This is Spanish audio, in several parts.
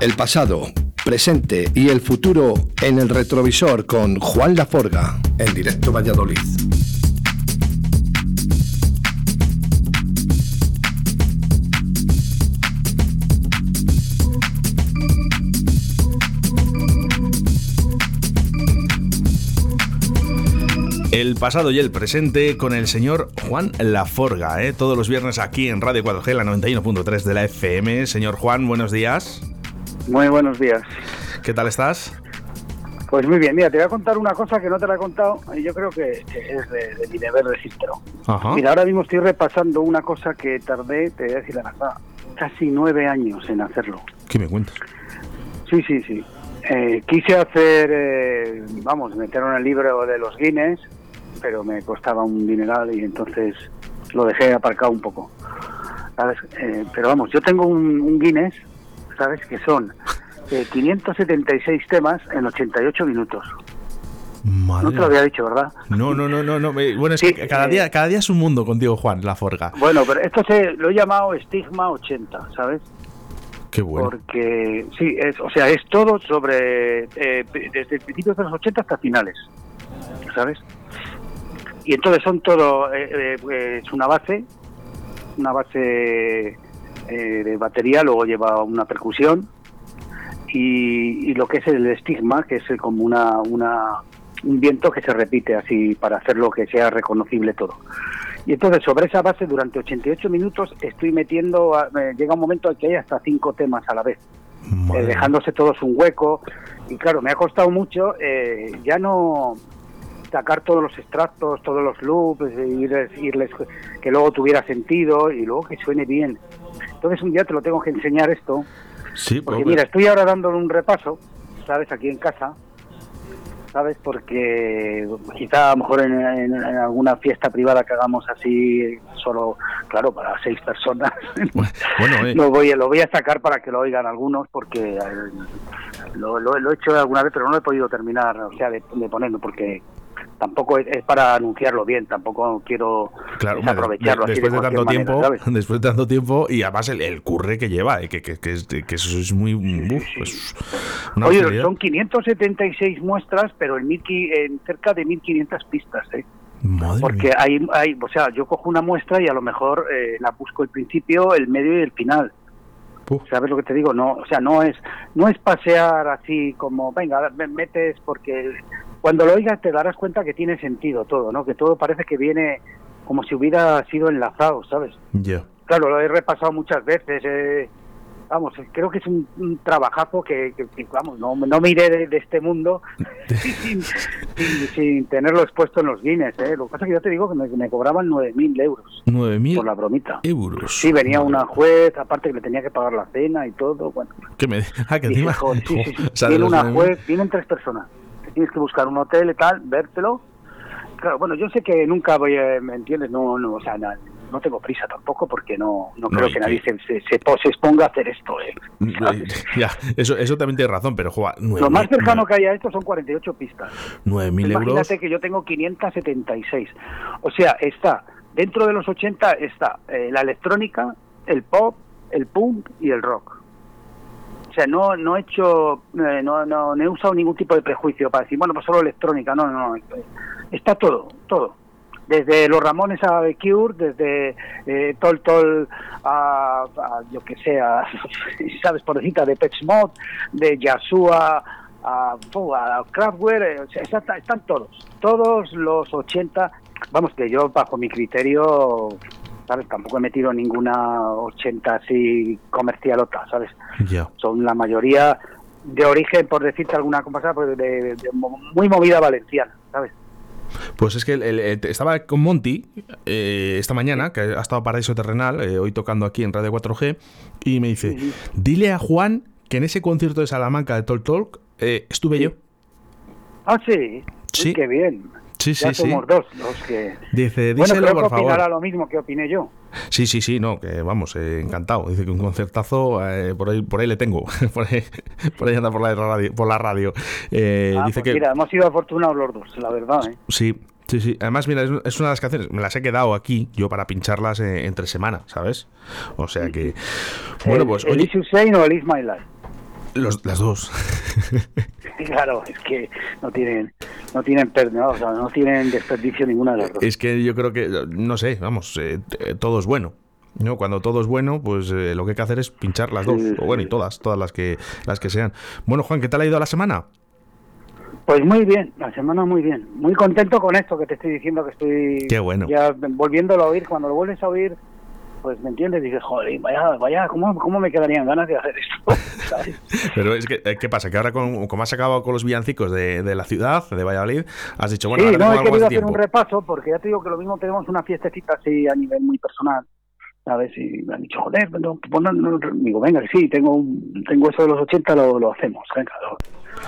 El pasado, presente y el futuro en el retrovisor con Juan Laforga en directo Valladolid. El pasado y el presente con el señor Juan Laforga, ¿eh? todos los viernes aquí en Radio 4G, la 91.3 de la FM. Señor Juan, buenos días. Muy buenos días. ¿Qué tal estás? Pues muy bien, mira, te voy a contar una cosa que no te la he contado y yo creo que es de, mi deber decírtelo. Mira, ahora mismo estoy repasando una cosa que tardé, te voy a decir la verdad, casi nueve años en hacerlo. ¿Qué me cuentas? Sí, sí, sí. Eh, quise hacer, eh, vamos, meter en el libro de los Guinness pero me costaba un dineral y entonces lo dejé aparcado un poco. ¿Sabes? Eh, pero vamos, yo tengo un, Guinness, ¿sabes? Que son 576 eh, temas en 88 minutos. No te lo había dicho, ¿verdad? No, no, no, no. no. Bueno, es que cada, día, cada día es un mundo contigo, Juan, la forga. Bueno, pero esto se, lo he llamado Estigma 80, ¿sabes? Qué bueno. Porque, sí, es, o sea, es todo sobre, eh, desde principios de los 80 hasta finales, ¿sabes? y entonces son todo, eh, eh, es una base, una base eh, de batería, luego lleva una percusión y, lo que es el estigma, que es como una, una, un viento que se repite así para hacerlo que sea reconocible todo. Y entonces sobre esa base durante 88 minutos estoy metiendo, llega un momento en que hay hasta cinco temas a la vez, dejándose todos un hueco. Y claro, me ha costado mucho, ya no sacar todos los extractos, todos los loops, irles, irles, que luego tuviera sentido y luego que suene bien. Entonces un día te lo tengo que enseñar esto. Sí, porque mira, estoy ahora dándole un repaso, ¿sabes? Aquí en casa, ¿sabes? Porque quizá a lo mejor en, alguna fiesta privada que hagamos así, solo, claro, para seis personas, bueno, eh. lo, voy, lo voy a sacar para que lo oigan algunos, porque eh, lo, lo, he hecho alguna vez, pero no lo he podido terminar, o sea, de, de ponerlo, porque tampoco es, para anunciarlo bien, tampoco quiero aprovecharlo después de, tanto tiempo, después de tanto tiempo y además el, curre que lleva, eh, que, que, que, eso es muy pues, Oye, son 576 muestras, pero en, mil, en cerca de 1500 pistas, ¿eh? Porque hay, hay, o sea, yo cojo una muestra y a lo mejor eh, la busco el principio, el medio y el final. ¿Sabes lo que te digo? No, o sea, no es no es pasear así como, venga, me metes porque cuando lo oigas te darás cuenta que tiene sentido todo, ¿no? Que todo parece que viene como si hubiera sido enlazado, ¿sabes? Ya. Claro, lo he repasado muchas veces. Eh, vamos, creo que es un, trabajazo que, vamos, no, no miré de, este mundo sin, tenerlo expuesto en los Guinness. ¿eh? Lo que pasa es que yo te digo que me, cobraban 9.000 euros. 9.000 por la bromita. euros. Sí, venía una juez, aparte que le tenía que pagar la cena y todo. Bueno. ¿Qué me Ah, que encima. sí, sí, Viene una juez, vienen tres personas tienes que buscar un hotel y tal, vértelo. Claro, bueno, yo sé que nunca voy, a, ¿me entiendes? No, no, o sea, no, tengo prisa tampoco porque no, no, creo que nadie se, se, se, exponga a hacer esto. ¿eh? Ya, eso, eso también tiene razón, pero juega. Lo más cercano que hay a esto son 48 pistas. 9.000 euros. Imagínate que yo tengo 576. O sea, está, dentro de los 80 está eh, la electrónica, el pop, el punk y el rock sea, no, no he hecho, eh, no, no, he usado ningún tipo de prejuicio para decir, bueno, pues solo electrónica, no, no, no, está todo, todo. Desde los Ramones a The Cure, desde eh, Tol Tol a, yo que sé, a, sabes, por decirte, de Pet Mod, de Yasua a, a Kraftwerk, eh, están todos, todos los 80, vamos, que yo bajo mi criterio ¿sabes? Tampoco he metido ninguna 80 así comercialota, ¿sabes? Son la mayoría de origen, por decirte alguna cosa, pues de, muy movida valenciana, ¿sabes? Pues es que estaba con Monty eh, esta mañana, que ha estado Paraíso Terrenal, eh, hoy tocando aquí en Radio 4G, y me dice, dile a Juan que en ese concierto de Salamanca de Talk Talk eh, estuve yo. Ah, sí. Sí. qué bien. Sí, ya sí, somos dos los que. Dice, bueno, creo que opinará lo mismo que opiné yo. Sí, sí, sí, no, que vamos, eh, encantado. Dice que un concertazo, eh, por, ahí, por ahí le tengo. por, ahí, por ahí anda por la radio. Por la radio. Eh, ah, dice pues que... Mira, hemos sido afortunados los dos, la verdad. ¿eh? Sí, Sí, sí. Además, mira, es una de las canciones, me las he quedado aquí yo para pincharlas entre semana, ¿sabes? O sea que. Bueno, pues. ¿El, oye... Is o el Is My Life? Los, las dos. claro, es que no tienen, no tienen, no, o sea, no tienen desperdicio ninguna de las dos. Es que yo creo que, no sé, vamos, eh, todo es bueno. ¿no? Cuando todo es bueno, pues eh, lo que hay que hacer es pinchar las dos, o bueno, y todas, todas las que, las que sean. Bueno, Juan, ¿qué tal ha ido la semana? Pues muy bien, la semana muy bien. Muy contento con esto que te estoy diciendo que estoy Qué bueno. ya volviéndolo a oír. Cuando lo vuelves a oír, pues me entiendes, dices, joder, vaya, vaya, ¿cómo, cómo me quedarían ganas de hacer esto? Pero es que, eh, ¿qué pasa? Que ahora, con, como has acabado con los villancicos de, de la ciudad, de Valladolid, has dicho, bueno, sí, ahora no, tengo he querido hacer un repaso, porque ya te digo que lo mismo tenemos una fiestecita así a nivel muy personal. ¿Sabes? Y me han dicho, joder, no, pues no, no, digo, venga, sí, tengo tengo eso de los 80, lo, lo hacemos, venga, lo-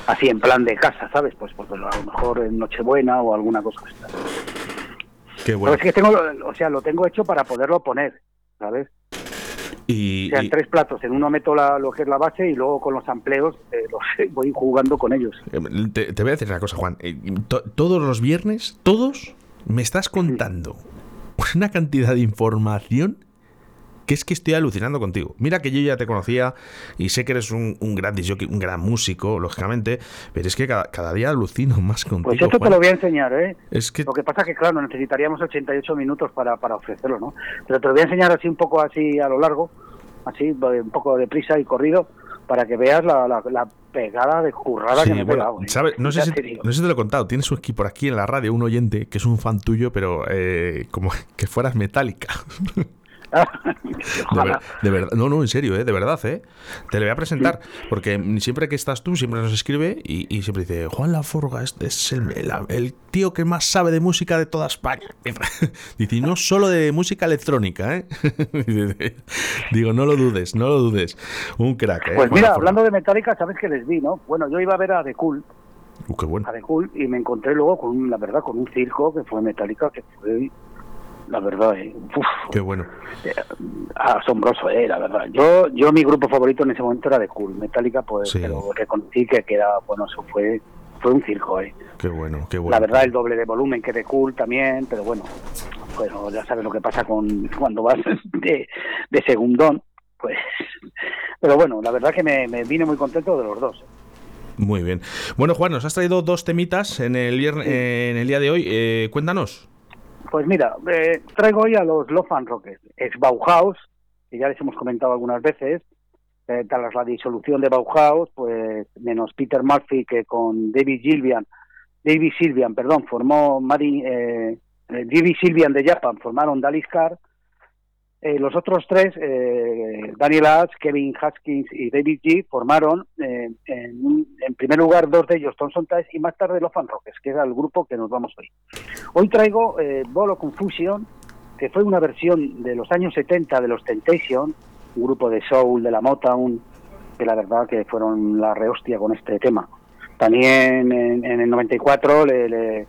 así en plan de casa, ¿sabes? Pues, pues a lo mejor en Nochebuena o alguna cosa. Qué Pero bueno. es que tengo, o sea, lo tengo hecho para poderlo poner, ¿sabes? Y, O sea, en y- tres platos. En uno meto la, lo que es la base y luego con los amplios eh, los voy jugando con ellos. eh, te, te voy a decir una cosa, Juan. Eh, to- todos los viernes, todos, me estás contando una cantidad de información que es que estoy alucinando contigo. Mira que yo ya te conocía y sé que eres un, un gran disjockey, un gran músico, lógicamente, pero es que cada, cada día alucino más contigo. Pues esto te Juan. lo voy a enseñar, ¿eh? Es que Lo que pasa que, claro, necesitaríamos 88 minutos para, para ofrecerlo, ¿no? Pero te lo voy a enseñar así un poco así a lo largo, así, un poco de prisa y corrido, para que veas la, la, la pegada de currada Sí, que me he bueno, pegado. ¿eh? ¿sabes? No, sé si, te no sé si te lo he contado. Tienes aquí por aquí en la radio un oyente que es un fan tuyo, pero eh, como que fueras metálica. De, Ojalá. ver- de verdad, no, no, en serio, ¿eh? de verdad, ¿eh? Te le voy a presentar, porque siempre que estás tú, siempre nos escribe y, y siempre dice, Juan Laforga es, es el, el- el tío que más sabe de música de toda España. Dice, y no solo de música electrónica, ¿eh? Digo, no lo dudes, no lo dudes. Un crack, ¿eh? Pues Juan mira, Laforga. hablando de Metallica, sabes que les vi, ¿no? Bueno, yo iba a ver a The Cool, Uh, qué bueno. a The Cool, y me encontré luego con, un- la verdad, con un circo que fue Metallica, que fue, la verdad, eh, uf, Qué bueno. eh, asombroso, eh, la verdad. Yo, yo mi grupo favorito en ese momento era The Cool, Metallica, pues, Sí. pero reconocí que, que era, bueno, eso fue, fue un circo, eh. Qué bueno, qué bueno. La verdad, el doble de volumen que The Cool también, pero bueno, bueno, ya sabes lo que pasa con cuando vas de, de segundón, pues, pero bueno, la verdad que me, me vine muy contento de los dos. Muy bien. Bueno, Juan, nos has traído dos temitas en el, vierne- en el día de hoy. Eh, cuéntanos. Pues mira, eh, traigo hoy a los Love and Rockets, ex Bauhaus, que ya les hemos comentado algunas veces, eh, tras la disolución de Bauhaus, pues menos Peter Murphy que con David Gillian, David Sylvian, perdón, formó Mari, eh, eh, David Sylvian de Japan, formaron Daliskar, eh, los otros tres, eh, Daniel Ash, Kevin Haskins y David G, formaron eh, en, primer lugar dos de ellos, Thompson Ties, y más tarde Love and Rockets, que era el grupo que nos vamos hoy. Hoy traigo eh, Bolo Confusion, que fue una versión de los años 70 de los Temptation, un grupo de soul de la Motown, que la verdad que fueron la rehostia con este tema. También en, en el 94 le, le-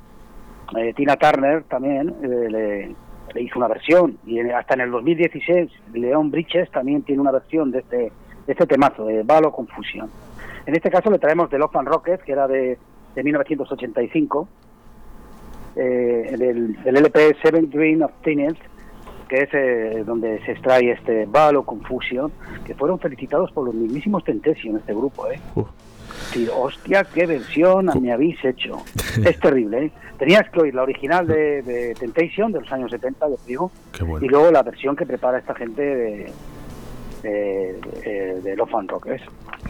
eh, Tina Turner también eh, le, le hizo una versión y en- hasta en el 2016 Leon Bridges también tiene una versión de este, de este temazo, de Balo Confusion. En este caso le traemos de Love and Rockets, que era de, de 1985, eh, del, del LP Seven Dream of Teenage, que es eh, donde se extrae este Balo Confusion, que fueron felicitados por los mismísimos Temptation, este grupo, ¿eh? Sí, hostia, qué versión me habéis hecho. Es terrible, ¿eh? Tenías que oír la original de, de Temptation de los años 70, yo digo, Qué bueno. y luego la versión que prepara esta gente de, de, de, de Love and Rock.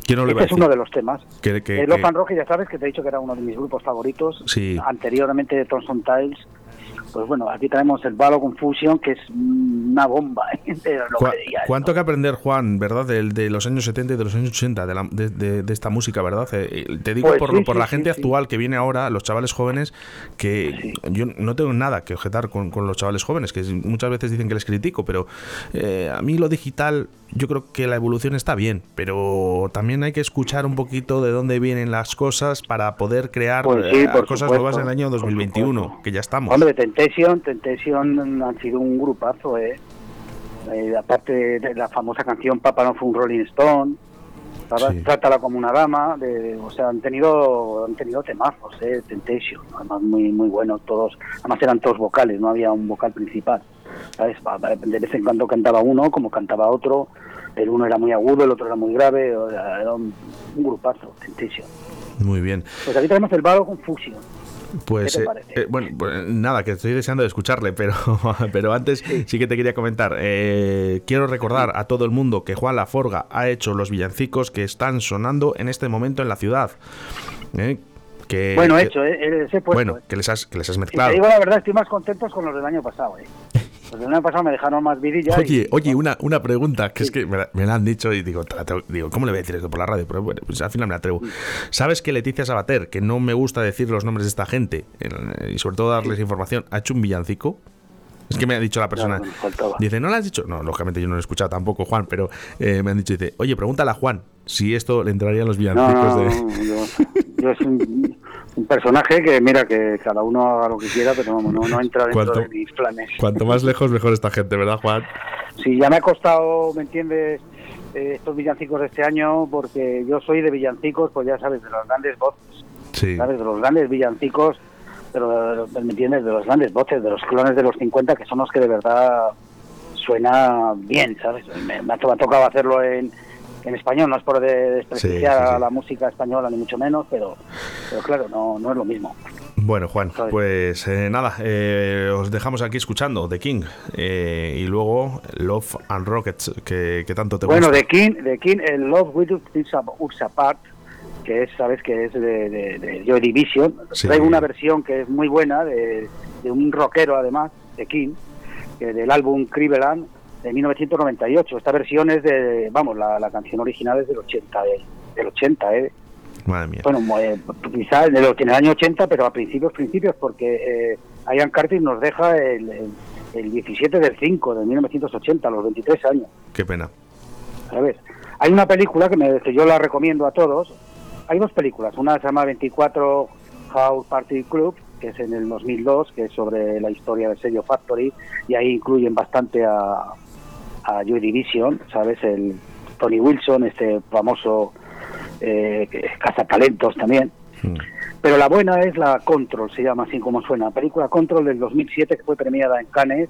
¿Quién no le iba a Este es uno de los temas. Que- que- Eh, Love que- and Rock, ya sabes que te he dicho que era uno de mis grupos favoritos. Sí. Anteriormente de Thomson Tiles. Pues bueno, aquí tenemos el Balo Confusion, que es una bomba ¿eh? de lo Cu- que diría ¿Cuánto esto. que aprender, Juan, verdad, del- de, los años 70 y de los años 80, de, la- de- de- de esta música, verdad? Eh, te digo Pues por, sí, por sí, la sí, gente actual que viene ahora, los chavales jóvenes, que yo no tengo nada que objetar con, con los chavales jóvenes, que muchas veces dicen que les critico, pero eh, a mí lo digital, yo creo que la evolución está bien, pero también hay que escuchar un poquito de dónde vienen las cosas para poder crear Pues eh, cosas supuesto, nuevas en el año por 2021, supuesto. que ya estamos. Hombre, Temptation, Temptation han sido un grupazo, ¿eh? Eh, aparte de, la famosa canción Papa no fue un Rolling Stone. Sí. Trátala como una dama, de- o sea, han tenido han tenido temazos, ¿eh? Temptation, además muy muy buenos todos, además eran todos vocales, no había un vocal principal, ¿sabes? De vez en cuando cantaba uno, como cantaba otro, el uno era muy agudo, el otro era muy grave, era un, grupazo, centísimo. Muy bien. Pues aquí tenemos el vago con Fusion. Pues, eh, eh, bueno, pues, nada, que estoy deseando de escucharle, pero, pero antes sí. que te quería comentar. Eh, quiero recordar a todo el mundo que Juan Laforga ha hecho los villancicos que están sonando en este momento en la ciudad. Que, bueno, hecho, eh, puesto, Bueno, que les has, que les has mezclado. Te digo la verdad, estoy más contento con los del año pasado. Vidilla. Oye, oye, una, una pregunta, que es que me la, me la, han dicho y digo, digo, ¿cómo le voy a decir esto por la radio? Pero bueno, pues al final me atrevo. ¿Sabes que Leticia Sabater, que no me gusta decir los nombres de esta gente, y sobre todo darles información, ha hecho un villancico? Es que me ha dicho la persona. No, dice, ¿no lo has dicho? No, lógicamente yo no lo he escuchado tampoco, Juan, pero eh, me han dicho, dice, oye, pregúntale a Juan si esto le entraría en los villancicos no, de. Yo, yo es un, un, personaje que, mira, que cada uno haga lo que quiera, pero vamos, no, no entra dentro cuanto, de mis planes. Cuanto más lejos, mejor esta gente, ¿verdad, Juan? Sí, ya me ha costado, ¿me entiendes? Eh, estos villancicos de este año, porque yo soy de villancicos, pues ya sabes, de las grandes voces. Sí. ¿Sabes? De los grandes villancicos pero ¿me entiendes? De los grandes voces, de los clones de los 50, que son los que de verdad suena bien, ¿sabes? Me, me ha tocado hacerlo en, en español, no es por desprestigiar Sí, sí, sí. a la música española, ni mucho menos, pero, pero claro, no, no es lo mismo. Bueno, Juan, ¿Sabes? pues eh, nada, eh, os dejamos aquí escuchando The King eh, y luego Love and Rockets, que, que tanto te Bueno, gusta. de King, de King, el Love With Us Apart, que es, sabes, que es de, de, de Joy Division. Sí. Traigo una versión que es muy buena, de, de un rockero además, de King, que del álbum Cleveland de 1998. Esta versión es de, vamos, la, la canción original es del 80, eh, del 80, ¿eh? Madre mía. Bueno, eh, quizá en el, en el año 80, pero a principios, principios, porque eh, Ian Curtis nos deja el, el, el 17 del 5 de 1980, a los 23 años. Qué pena. ¿sabes? Hay una película que, me, que yo la recomiendo a todos. Hay dos películas. Una se llama 24 House Party Club, que es en el 2002, que es sobre la historia del sello Factory, y ahí incluyen bastante a, a Joy Division, ¿sabes? El Tony Wilson, este famoso eh, cazatalentos también. Mm. Pero la buena es la Control, se llama así como suena. Película Control del 2007 que fue premiada en Cannes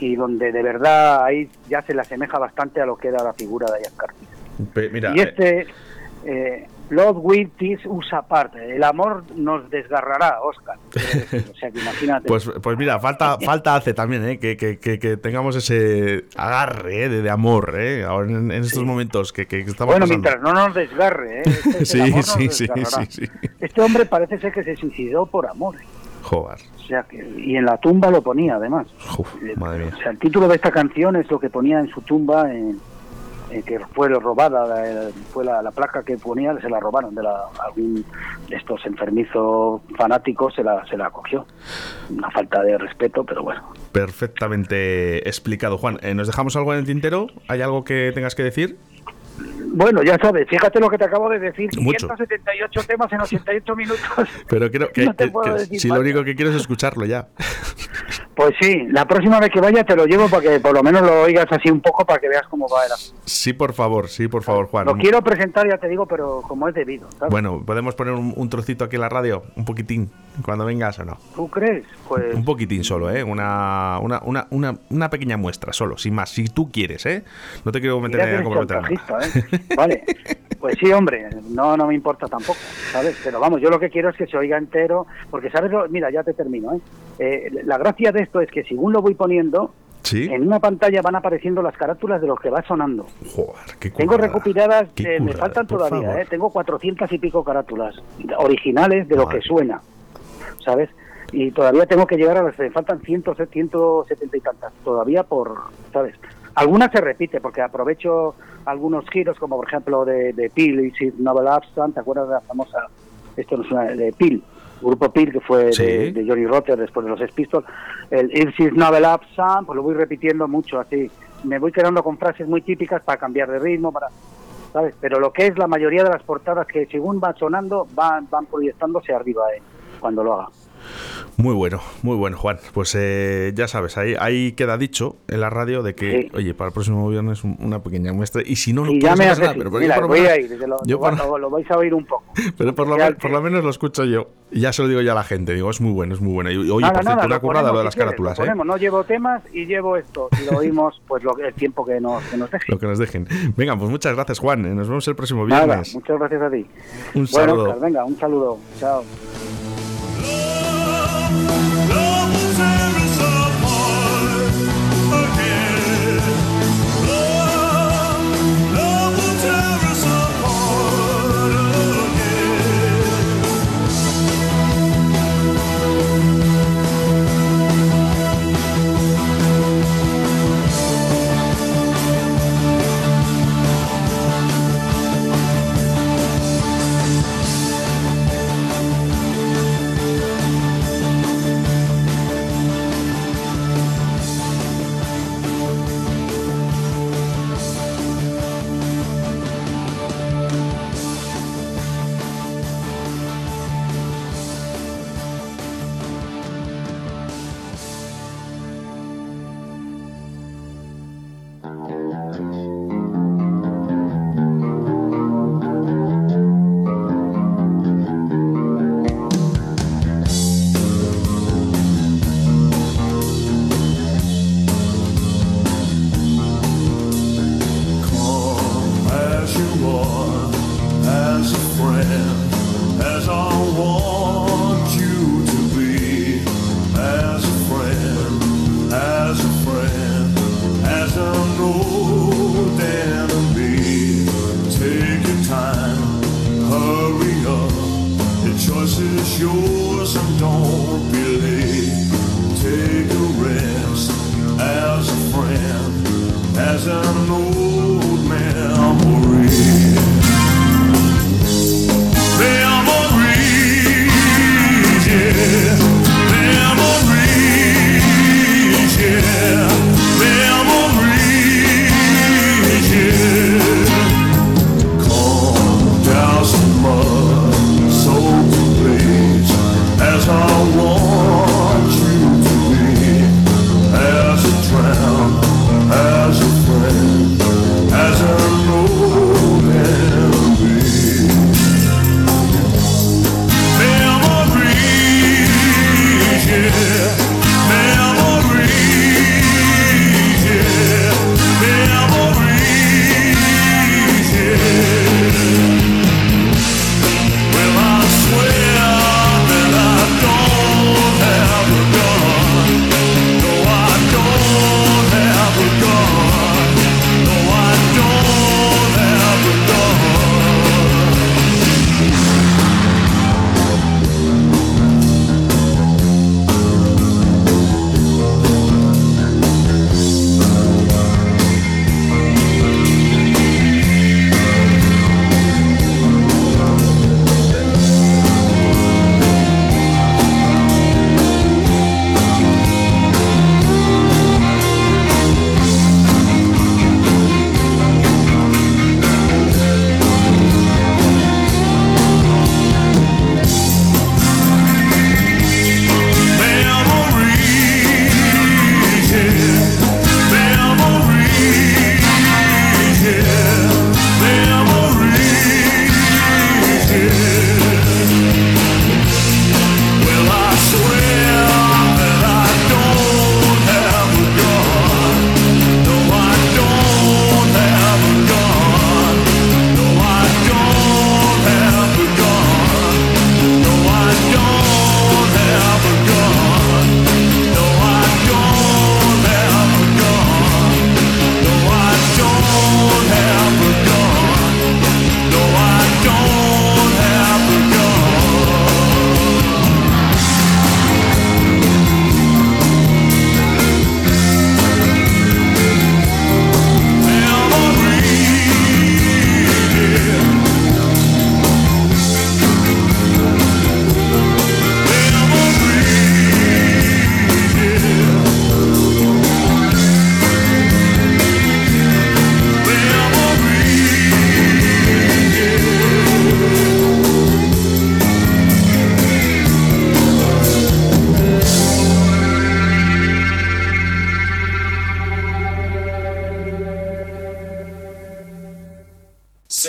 y donde de verdad ahí ya se le asemeja bastante a lo que era la figura de Ian Mira, y este, eh, Love Will Tease Us Apart, el amor nos desgarrará, Oscar. O sea que imagínate. Pues, pues mira, falta, falta hace también, ¿eh? que, que, que, que tengamos ese agarre ¿eh? de, de amor, ¿eh? ahora en, en estos momentos que, que estamos bueno, pasando. mientras no nos desgarre, ¿eh? Este- el Sí, nos sí, sí, sí, sí. Este hombre parece ser que se suicidó por amor. Joder, O sea que, y en la tumba lo ponía además. Uf, madre mía. O sea, el título de esta canción es lo que ponía en su tumba, en, que fue robada, la- fue la, la placa que ponía, se la robaron de la, algún de estos enfermizos fanáticos, se la, se la cogió. Una falta de respeto, pero bueno. Perfectamente explicado, Juan. Eh, ¿Nos dejamos algo en el tintero? ¿Hay algo que tengas que decir? Bueno, ya sabes, fíjate lo que te acabo de decir, Mucho. 578 temas en 88 minutos. Pero creo que, No que- puedo que si lo único que quiero es escucharlo ya. Pues sí, la próxima vez que vaya te lo llevo para que por lo menos lo oigas así un poco para que veas cómo va el. Sí, por favor, sí, por favor, Juan. Lo quiero presentar, ya te digo, pero como es debido. ¿sabes? Bueno, ¿podemos poner un, un trocito aquí en la radio? Un poquitín, cuando vengas o no. ¿Tú crees? Pues Un poquitín solo, ¿eh? Una, una, una, una, una pequeña muestra, solo, sin más. Si tú quieres, ¿eh? No te quiero meter a chantajista, ¿eh? Vale. Pues sí, hombre, no, no me importa tampoco, ¿sabes? Pero vamos, yo lo que quiero es que se oiga entero, porque, ¿sabes? lo- Mira, ya te termino, ¿eh? Eh, La gracia de esto es que según lo voy poniendo, ¿Sí? en una pantalla van apareciendo las carátulas de lo que va sonando. Joder, qué Tengo recopiladas, qué eh, me faltan todavía. ¿eh? Tengo 400 y pico carátulas originales de lo que suena, ¿sabes? Y todavía tengo que llegar a las... Me faltan 100, 170 y tantas todavía por, ¿sabes? Algunas se repite porque aprovecho algunos giros como por ejemplo de, de Peel y Novel Absent, ¿te acuerdas de la famosa... Esto no es una... de Peel, grupo Peel que fue Sí. de, de Johnny Rotter después de los Sex Pistols. El If Novel Absent, pues lo voy repitiendo mucho así. Me voy quedando con frases muy típicas para cambiar de ritmo, para... ¿sabes? Pero lo que es la mayoría de las portadas que según van sonando van, van proyectándose arriba eh, cuando lo haga. Muy bueno, muy bueno, Juan. Pues eh, ya sabes, ahí, ahí queda dicho en la radio de que, Sí. oye, para el próximo viernes un- una pequeña muestra. Y si no, no ya me hace nada, pero, Mira, por lo voy menos- a ir, lo, yo por- lo- vais a oír un poco. pero por lo, que- por lo menos lo escucho yo. Y ya se lo digo ya a la gente. Digo, es muy bueno, es muy bueno. Y oye, Nada, por nada, cierto, una currada lo de las quieres, carátulas, lo ¿eh? No llevo temas y llevo esto. Y lo oímos pues lo, el tiempo que nos, que nos deje. Lo que nos dejen. Venga, pues muchas gracias, Juan. Nos vemos el próximo Nada, viernes. muchas gracias a ti. Un bueno, saludo. Oscar, venga, un saludo. Chao.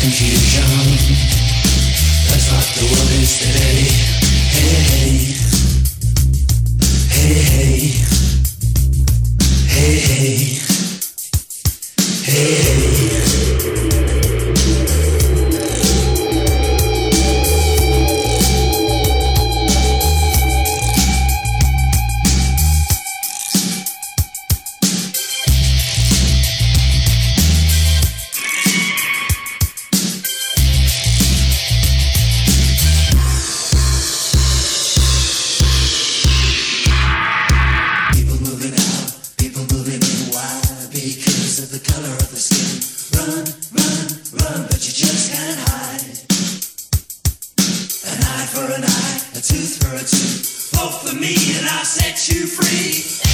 confusion. That's what the world is today. an eye for an eye, a tooth for a tooth. Both for me and I'll set you free.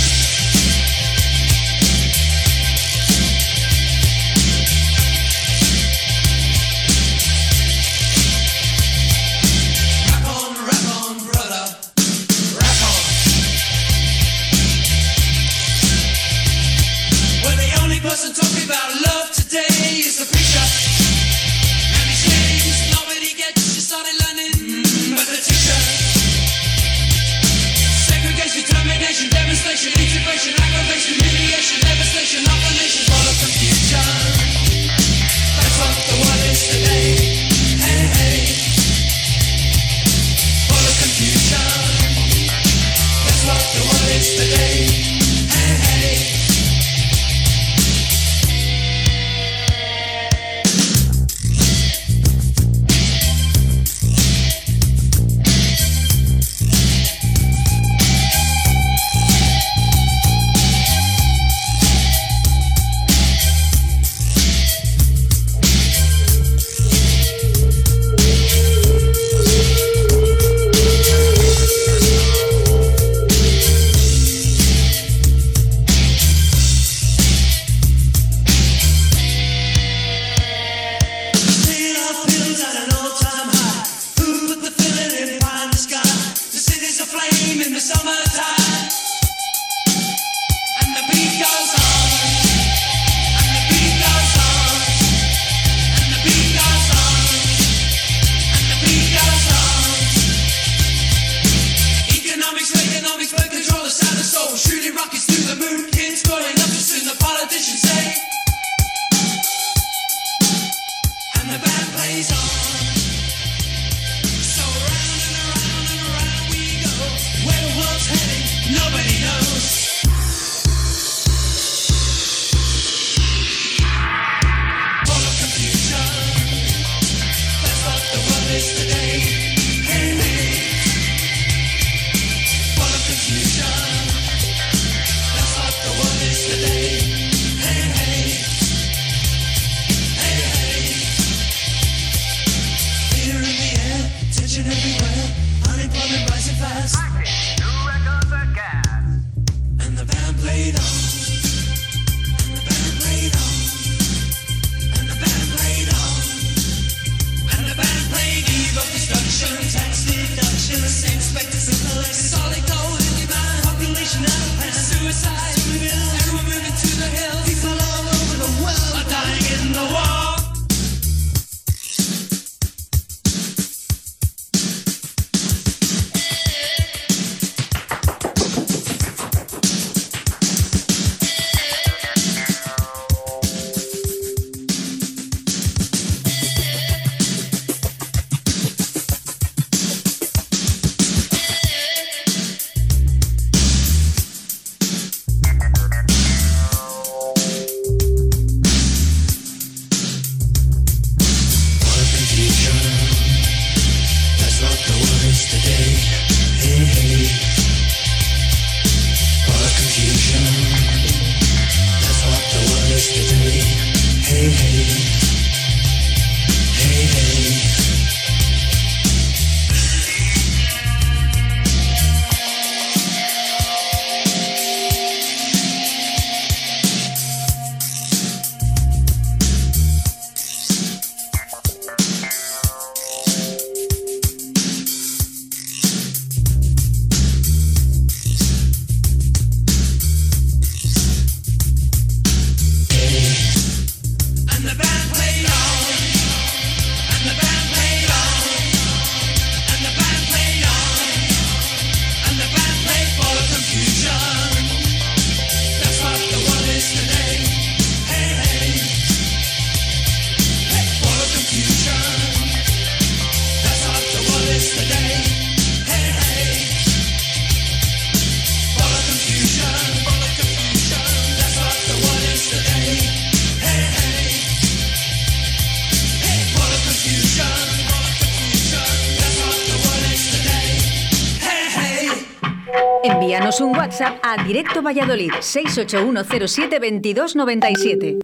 yesterday. Directo Valladolid 681072297.